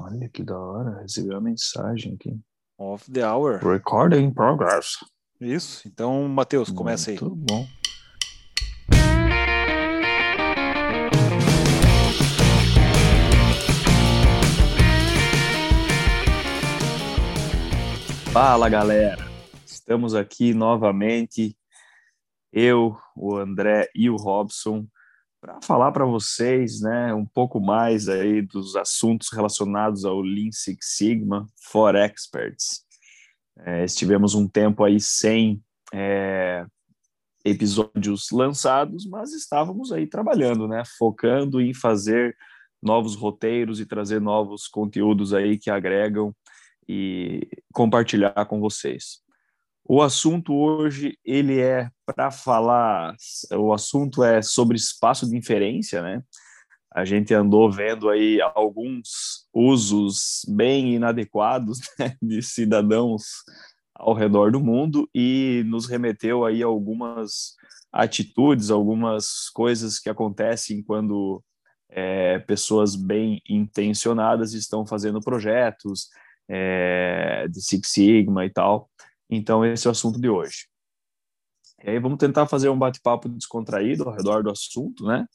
Olha que da hora, recebi uma mensagem aqui. Off the hour. Recording in progress. Isso. Então, Matheus, começa aí. Muito bom. Fala galera, estamos aqui novamente, eu, o André e o Robson, para falar para vocês, né, um pouco mais aí dos assuntos relacionados ao Lean Six Sigma for Experts. É, estivemos um tempo aí sem é, episódios lançados, mas estávamos aí trabalhando, né, focando em fazer novos roteiros e trazer novos conteúdos aí que agregam e compartilhar com vocês. O assunto hoje ele é para falar, o assunto é sobre espaço de inferência, né? A gente andou vendo aí alguns usos bem inadequados né, de cidadãos ao redor do mundo e nos remeteu aí algumas atitudes, algumas coisas que acontecem quando é, pessoas bem intencionadas estão fazendo projetos, é, de Six Sigma e tal. Então, esse é o assunto de hoje. E aí vamos tentar fazer um bate-papo descontraído ao redor do assunto, né?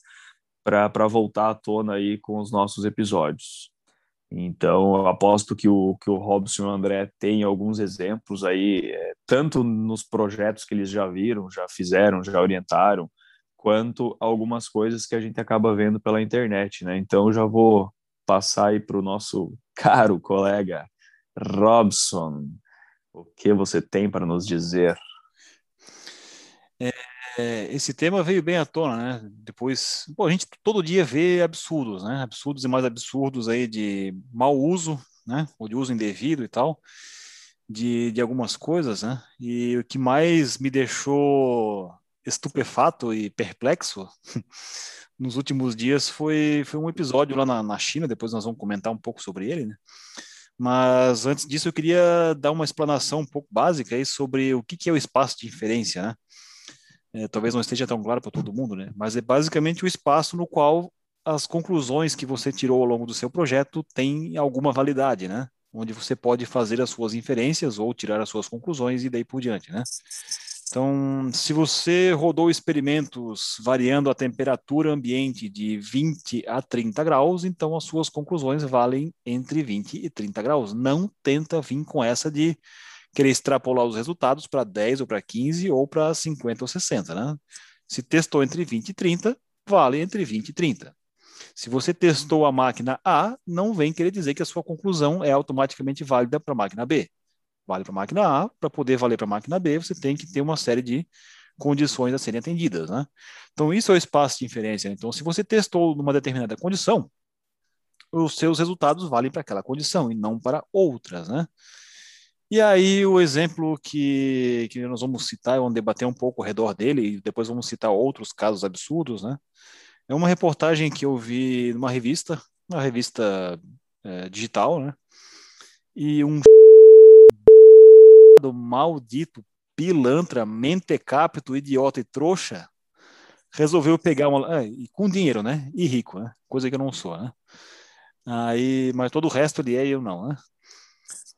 Para voltar à tona aí com os nossos episódios. Então, aposto que o, que o Robson e o André têm alguns exemplos aí, é, tanto nos projetos que eles já viram, já fizeram, já orientaram, quanto algumas coisas que a gente acaba vendo pela internet, né? Então, já vou passar aí para o nosso caro colega Robson, o que você tem para nos dizer? É, esse tema veio bem à tona, né? Depois, pô, a gente todo dia vê absurdos, né? Absurdos e mais absurdos aí de mau uso, né? Ou de uso indevido e tal, de, de algumas coisas, né? E o que mais me deixou estupefato e perplexo nos últimos dias foi, foi um episódio lá na, na China, depois nós vamos comentar um pouco sobre ele, né? Mas antes disso, eu queria dar uma explanação um pouco básica aí sobre o que, que é o espaço de inferência, né? É, talvez não esteja tão claro para todo mundo, né? Mas é basicamente o espaço no qual as conclusões que você tirou ao longo do seu projeto têm alguma validade, né? Onde você pode fazer as suas inferências ou tirar as suas conclusões e daí por diante, né? Então, se você rodou experimentos variando a temperatura ambiente de 20 a 30 graus, então as suas conclusões valem entre 20 e 30 graus. Não tenta vir com essa de querer extrapolar os resultados para 10 ou para 15 ou para 50 ou 60, né? Se testou entre 20 e 30, vale entre 20 e 30. Se você testou a máquina A, não vem querer dizer que a sua conclusão é automaticamente válida para a máquina B vale para a máquina A, para poder valer para a máquina B, você tem que ter uma série de condições a serem atendidas, né? Então, isso é o espaço de inferência. Então, se você testou numa determinada condição, os seus resultados valem para aquela condição e não para outras, né? E aí, o exemplo que, que nós vamos citar, vamos debater um pouco ao redor dele, e depois vamos citar outros casos absurdos, né? É uma reportagem que eu vi numa revista, uma revista é, digital, né? E um maldito, pilantra, mentecapto, idiota e trouxa, resolveu pegar uma. É, com dinheiro, né? E rico, né? Coisa que eu não sou, né? Aí, mas todo o resto ele é e eu não, né?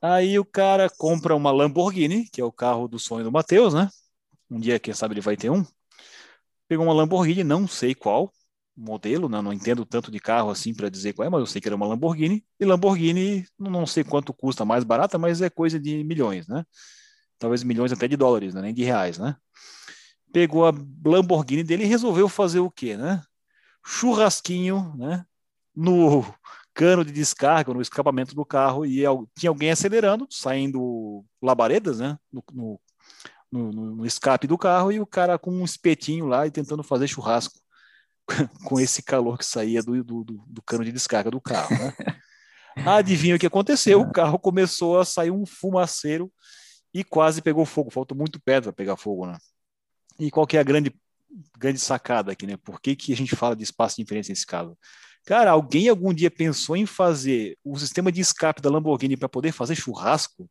Aí o cara compra uma Lamborghini, que é o carro do sonho do Matheus, né? Um dia, quem sabe, ele vai ter um. Pegou uma Lamborghini, não sei qual modelo, né? não entendo tanto de carro assim para dizer qual é, mas eu sei que era uma Lamborghini. E Lamborghini, não sei quanto custa mais barata, mas é coisa de milhões, né? talvez milhões até de dólares, né? nem de reais, né? Pegou a Lamborghini dele e resolveu fazer o quê, né? Churrasquinho, né? No cano de descarga, no escapamento do carro, e tinha alguém acelerando, saindo labaredas, né? No, no, no, no escape do carro, e o cara com um espetinho lá e tentando fazer churrasco com esse calor que saía do, do, do cano de descarga do carro, né? Adivinha o que aconteceu? O carro começou a sair um fumaceiro e quase pegou fogo. Faltou muito perto para pegar fogo, né? E qual que é a grande, grande sacada aqui, né? Por que, que a gente fala de espaço de inferência nesse caso? Cara, alguém algum dia pensou em fazer o sistema de escape da Lamborghini para poder fazer churrasco?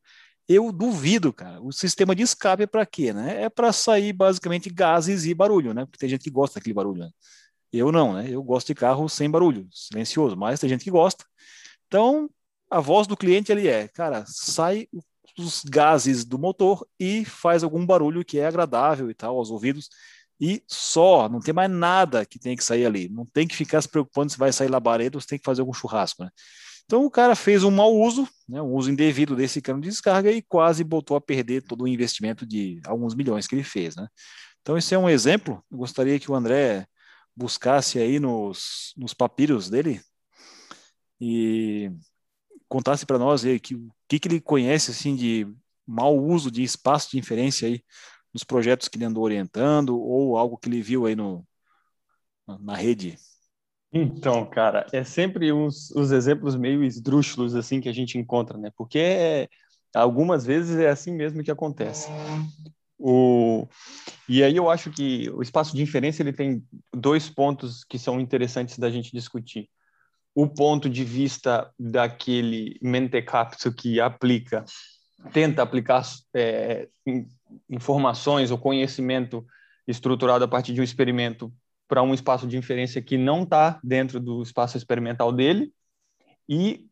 Eu duvido, cara. O sistema de escape é para quê, né? É para sair basicamente gases e barulho, né? Porque tem gente que gosta daquele barulho. Né? Eu não, né? Eu gosto de carro sem barulho, silencioso, mas tem gente que gosta. Então, a voz do cliente ali é, cara, sai os gases do motor e faz algum barulho que é agradável e tal aos ouvidos e só, não tem mais nada que tem que sair ali, não tem que ficar se preocupando se vai sair labareda ou se tem que fazer algum churrasco, né? Então o cara fez um mau uso, né, um uso indevido desse cano de descarga e quase botou a perder todo o investimento de alguns milhões que ele fez, né? Então esse é um exemplo. Eu gostaria que o André buscasse aí nos, nos papiros dele e contasse para nós aí que, o que, que ele conhece assim de mau uso de espaço de inferência aí nos projetos que ele andou orientando ou algo que ele viu aí no, na rede então, cara, é sempre uns, os exemplos meio esdrúxulos assim que a gente encontra, né? Porque é, algumas vezes é assim mesmo que acontece. O, e aí eu acho que o espaço de inferência ele tem dois pontos que são interessantes da gente discutir. O ponto de vista daquele mentecapto que aplica, tenta aplicar é, informações ou conhecimento estruturado a partir de um experimento para um espaço de inferência que não está dentro do espaço experimental dele. E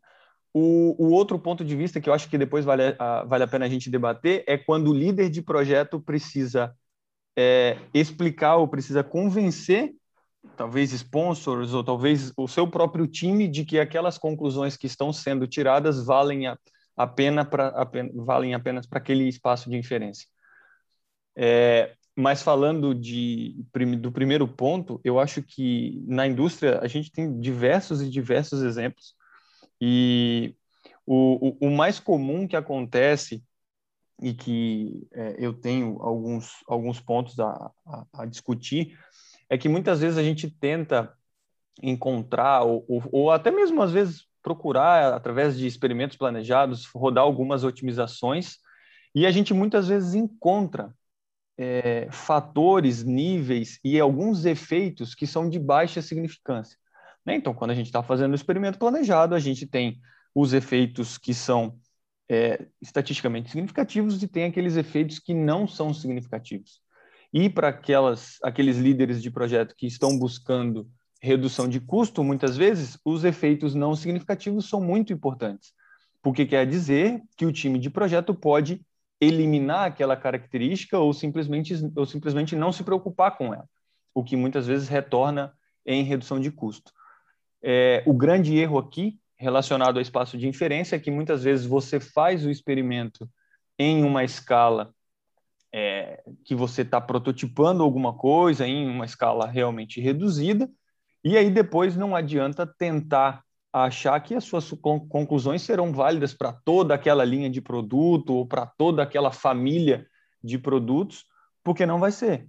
o, o, outro ponto de vista que eu acho que depois vale a, vale a pena a gente debater é quando o líder de projeto precisa é, explicar ou precisa convencer, talvez sponsors ou talvez o seu próprio time, de que aquelas conclusões que estão sendo tiradas valem a, a pena pra, a, valem apenas para aquele espaço de inferência. É, mas falando de, do primeiro ponto, eu acho que na indústria a gente tem diversos e diversos exemplos. E o, o, o mais comum que acontece e que é, eu tenho alguns, alguns pontos a, a, a, discutir é que muitas vezes a gente tenta encontrar ou, ou, ou até mesmo às vezes procurar através de experimentos planejados rodar algumas otimizações e a gente muitas vezes encontra é, fatores, níveis e alguns efeitos que são de baixa significância. Né? Então, quando a gente está fazendo o experimento planejado, a gente tem os efeitos que são é, estatisticamente significativos e tem aqueles efeitos que não são significativos. E para aquelas, aqueles líderes de projeto que estão buscando redução de custo, muitas vezes, os efeitos não significativos são muito importantes, porque quer dizer que o time de projeto pode eliminar aquela característica ou simplesmente, ou simplesmente não se preocupar com ela, o que muitas vezes retorna em redução de custo. É, o grande erro aqui, relacionado ao espaço de inferência, é que muitas vezes você faz o experimento em uma escala é, que você está prototipando alguma coisa, em uma escala realmente reduzida, e aí depois não adianta tentar achar que as suas conclusões serão válidas para toda aquela linha de produto ou para toda aquela família de produtos, porque não vai ser.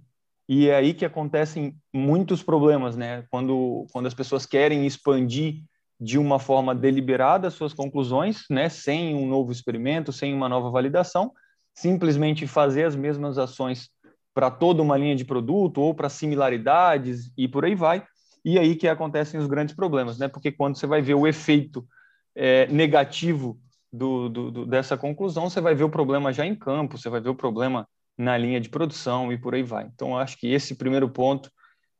E é aí que acontecem muitos problemas, né? Quando, quando as pessoas querem expandir de uma forma deliberada as suas conclusões, né? Sem um novo experimento, sem uma nova validação, simplesmente fazer as mesmas ações para toda uma linha de produto ou para similaridades e por aí vai, e aí que acontecem os grandes problemas, né? Porque quando você vai ver o efeito é, negativo do, do, do, dessa conclusão, você vai ver o problema já em campo, você vai ver o problema na linha de produção e por aí vai. Então, acho que esse primeiro ponto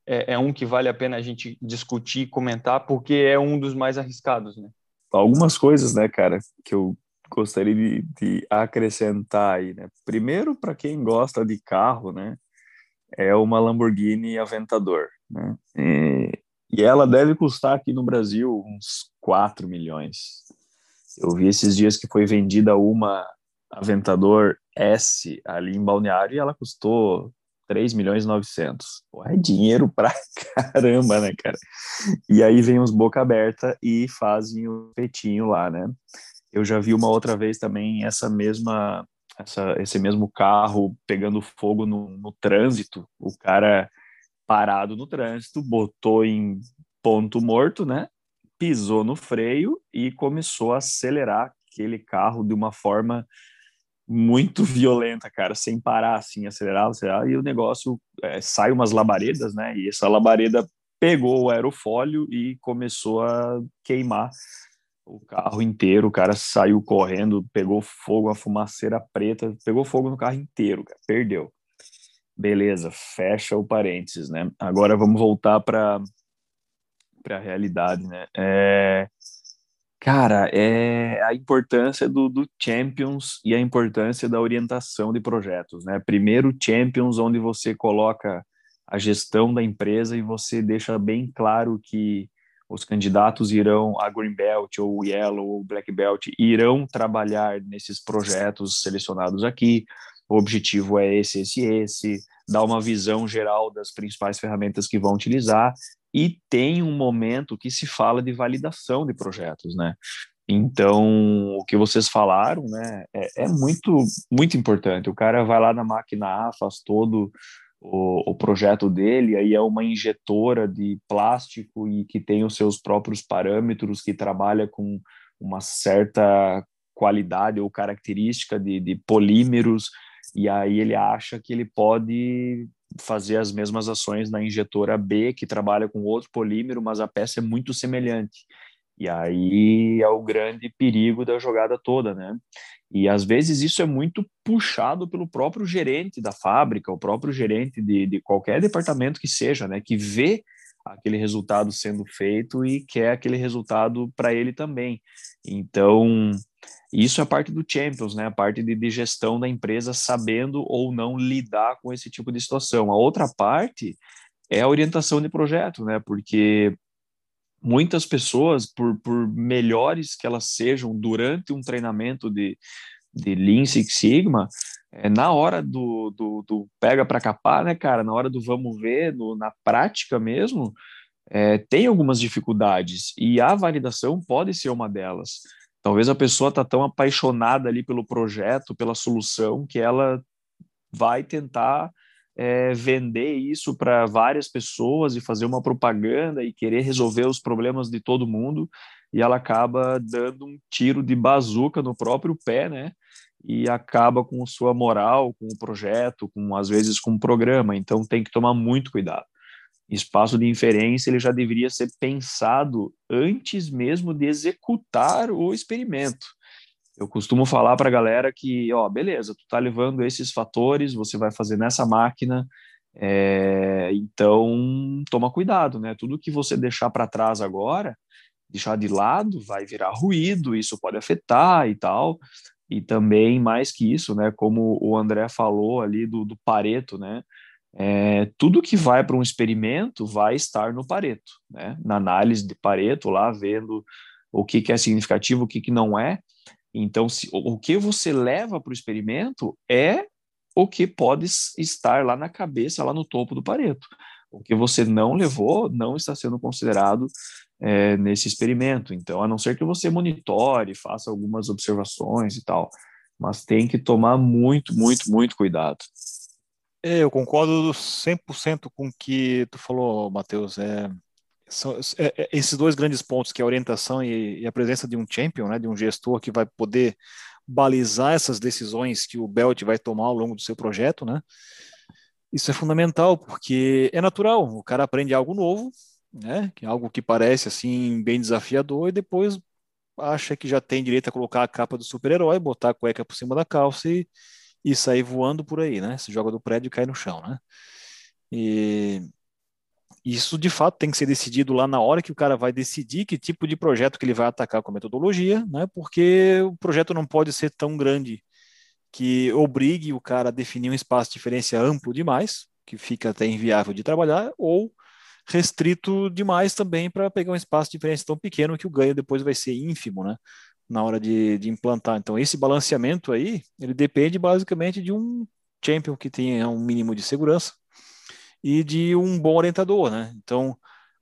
é, é um que vale a pena a gente discutir, comentar, porque é um dos mais arriscados, né? Algumas coisas, né, cara, que eu gostaria de, de acrescentar aí, né? Primeiro, para quem gosta de carro, né, é uma Lamborghini Aventador. Né? E, e ela deve custar aqui no Brasil uns 4 milhões. Eu vi esses dias que foi vendida uma Aventador S ali em Balneário e ela custou 3 milhões e 900. Pô, é dinheiro pra caramba, né, cara? E aí vem os boca aberta e fazem o petinho lá, né? Eu já vi uma outra vez também essa mesma essa, esse mesmo carro pegando fogo no, no trânsito. O cara parado no trânsito, botou em ponto morto, né? Pisou no freio e começou a acelerar aquele carro de uma forma muito violenta, cara, sem parar, assim, acelerar, acelerar, e o negócio é, sai umas labaredas, né? E essa labareda pegou o aerofólio e começou a queimar o carro inteiro, o cara saiu correndo, pegou fogo, a fumaceira preta, pegou fogo no carro inteiro, cara, perdeu. Beleza, fecha o parênteses, né? Agora vamos voltar para para a realidade, né? É... Cara, é a importância do, do Champions e a importância da orientação de projetos, né? Primeiro, Champions, onde você coloca a gestão da empresa e você deixa bem claro que os candidatos irão a Green Belt ou Yellow ou Black Belt irão trabalhar nesses projetos selecionados aqui. O objetivo é esse, esse, esse, dar uma visão geral das principais ferramentas que vão utilizar e tem um momento que se fala de validação de projetos, né? Então, o que vocês falaram, né, é, é muito, muito importante. O cara vai lá na máquina A, faz todo o, o, projeto dele, aí é uma injetora de plástico e que tem os seus próprios parâmetros, que trabalha com uma certa qualidade ou característica de, de polímeros, e aí ele acha que ele pode fazer as mesmas ações na injetora B, que trabalha com outro polímero, mas a peça é muito semelhante. E aí é o grande perigo da jogada toda, né? E às vezes isso é muito puxado pelo próprio gerente da fábrica, o próprio gerente de, de qualquer departamento que seja, né? Que vê aquele resultado sendo feito e quer aquele resultado para ele também. Então, isso é parte do Champions, né? A parte de, de, gestão da empresa sabendo ou não lidar com esse tipo de situação. A outra parte é a orientação de projeto, né? Porque muitas pessoas, por, por melhores que elas sejam durante um treinamento de, de Lean Six Sigma, é, na hora do, do, do pega para capar, né, cara? Na hora do vamos ver, no, na prática mesmo, é, tem algumas dificuldades e a validação pode ser uma delas. Talvez a pessoa está tão apaixonada ali pelo projeto, pela solução, que ela vai tentar é, vender isso para várias pessoas e fazer uma propaganda e querer resolver os problemas de todo mundo e ela acaba dando um tiro de bazuca no próprio pé, né? E acaba com sua moral, com o projeto, com às vezes com o programa. Então tem que tomar muito cuidado. Espaço de inferência ele já deveria ser pensado antes mesmo de executar o experimento. Eu costumo falar para a galera que, ó, beleza, tu tá levando esses fatores, você vai fazer nessa máquina, é, então toma cuidado, né? Tudo que você deixar para trás agora, deixar de lado, vai virar ruído, isso pode afetar e tal. E também, mais que isso, né? Como o André falou ali do, do Pareto, né? É, tudo que vai para um experimento vai estar no Pareto, né? Na análise de Pareto, lá vendo o que, que é significativo, o que, que não é. Então, se, o que você leva para o experimento é o que pode estar lá na cabeça, lá no topo do Pareto. O que você não levou não está sendo considerado é, nesse experimento. Então, a não ser que você monitore, faça algumas observações e tal, mas tem que tomar muito, muito, muito cuidado. É, eu concordo 100% com o que tu falou, Matheus. É, são, é, é, esses dois grandes pontos, que é a orientação e, e, a presença de um champion, né, de um gestor que vai poder balizar essas decisões que o Belt vai tomar ao longo do seu projeto, né? Isso é fundamental, porque é natural, o cara aprende algo novo, né, que é algo que parece assim bem desafiador e depois acha que já tem direito a colocar a capa do super-herói, botar a cueca por cima da calça e, e sair voando por aí, né? Se joga do prédio e cai no chão, né? E isso de fato tem que ser decidido lá na hora que o cara vai decidir que tipo de projeto que ele vai atacar com a metodologia, né? Porque o projeto não pode ser tão grande que obrigue o cara a definir um espaço de diferença amplo demais, que fica até inviável de trabalhar, ou restrito demais também para pegar um espaço de diferença tão pequeno que o ganho depois vai ser ínfimo, né? Na hora de, de implantar. Então, esse balanceamento aí, ele depende basicamente de um champion que tenha um mínimo de segurança, e de um bom orientador, né? Então,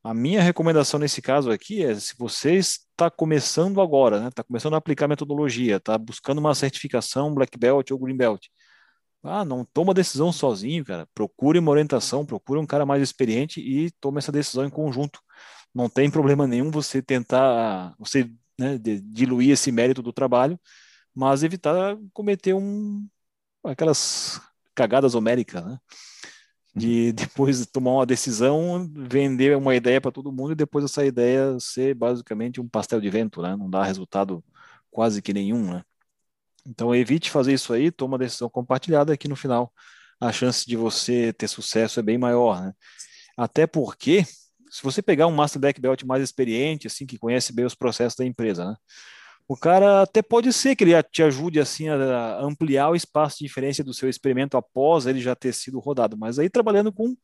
a minha recomendação nesse caso aqui é se você está começando agora, né? Está começando a aplicar metodologia, está buscando uma certificação Black Belt ou Green Belt. Ah, não toma decisão sozinho, cara. Procure uma orientação, procure um cara mais experiente e tome essa decisão em conjunto. Não tem problema nenhum você tentar, você né, diluir esse mérito do trabalho, mas evitar cometer um aquelas cagadas homéricas, né? de depois tomar uma decisão, vender uma ideia para todo mundo e depois essa ideia ser basicamente um pastel de vento, né? Não dá resultado quase que nenhum, né? Então evite fazer isso aí, toma uma decisão compartilhada que no final a chance de você ter sucesso é bem maior, né? Até porque se você pegar um Master Black Belt mais experiente, assim, que conhece bem os processos da empresa, né? O cara até pode ser que ele te ajude assim a ampliar o espaço de diferença do seu experimento após ele já ter sido rodado, mas aí trabalhando com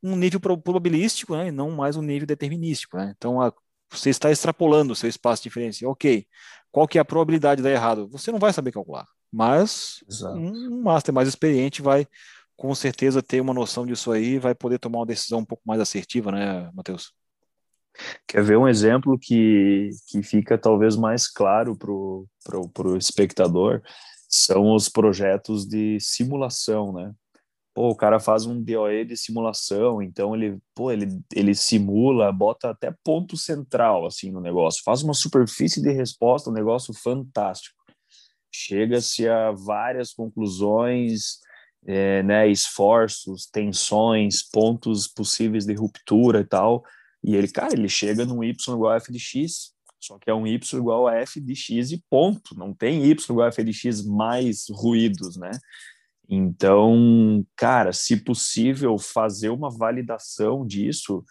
um nível probabilístico, né, e não mais um nível determinístico, né? Então a, você está extrapolando o seu espaço de diferença. Ok, qual que é a probabilidade de dar errado? Você não vai saber calcular, mas Exato. um master mais experiente vai com certeza ter uma noção disso aí, vai poder tomar uma decisão um pouco mais assertiva, né, Matheus? Quer ver um exemplo que, que fica talvez mais claro para o espectador? São os projetos de simulação, né? Pô, o cara faz um DOE de simulação, então ele, pô, ele, ele simula, bota até ponto central assim no negócio, faz uma superfície de resposta, um negócio fantástico. Chega-se a várias conclusões, é, né, esforços, tensões, pontos possíveis de ruptura e tal, e ele, cara, ele chega num y igual a f de x, só que é um y igual a f de x e ponto. Não tem y igual a f de x mais ruídos, né? Então, cara, se possível, fazer uma validação disso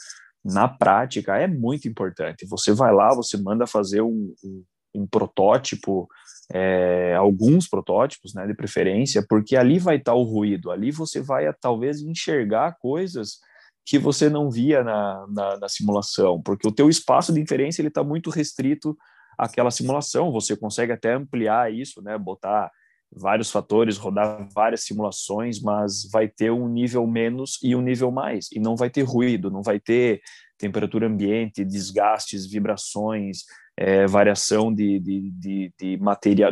na prática é muito importante. Você vai lá, você manda fazer um, um, um protótipo, é, alguns protótipos, né, de preferência, porque ali vai estar o ruído, ali você vai talvez enxergar coisas que você não via na, na, na simulação, porque o teu espaço de inferência ele está muito restrito àquela simulação. Você consegue até ampliar isso, né? Botar vários fatores, rodar várias simulações, mas vai ter um nível menos e um nível mais, e não vai ter ruído, não vai ter temperatura ambiente, desgastes, vibrações, é, variação de, de, de, de,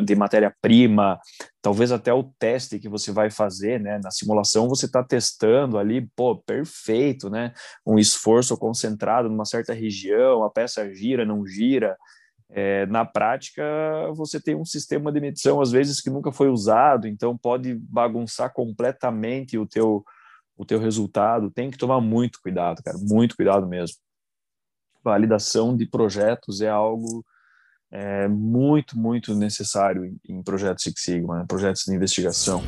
de matéria-prima, talvez até o teste que você vai fazer, né? Na simulação você está testando ali, pô, perfeito, né? Um esforço concentrado numa certa região, a peça gira, não gira. É, na prática, você tem um sistema de medição, às vezes, que nunca foi usado, então pode bagunçar completamente o teu, o teu resultado. Tem que tomar muito cuidado, cara, muito cuidado mesmo validação de projetos é algo é, muito, muito necessário em, em projetos Six Sigma, projetos de investigação.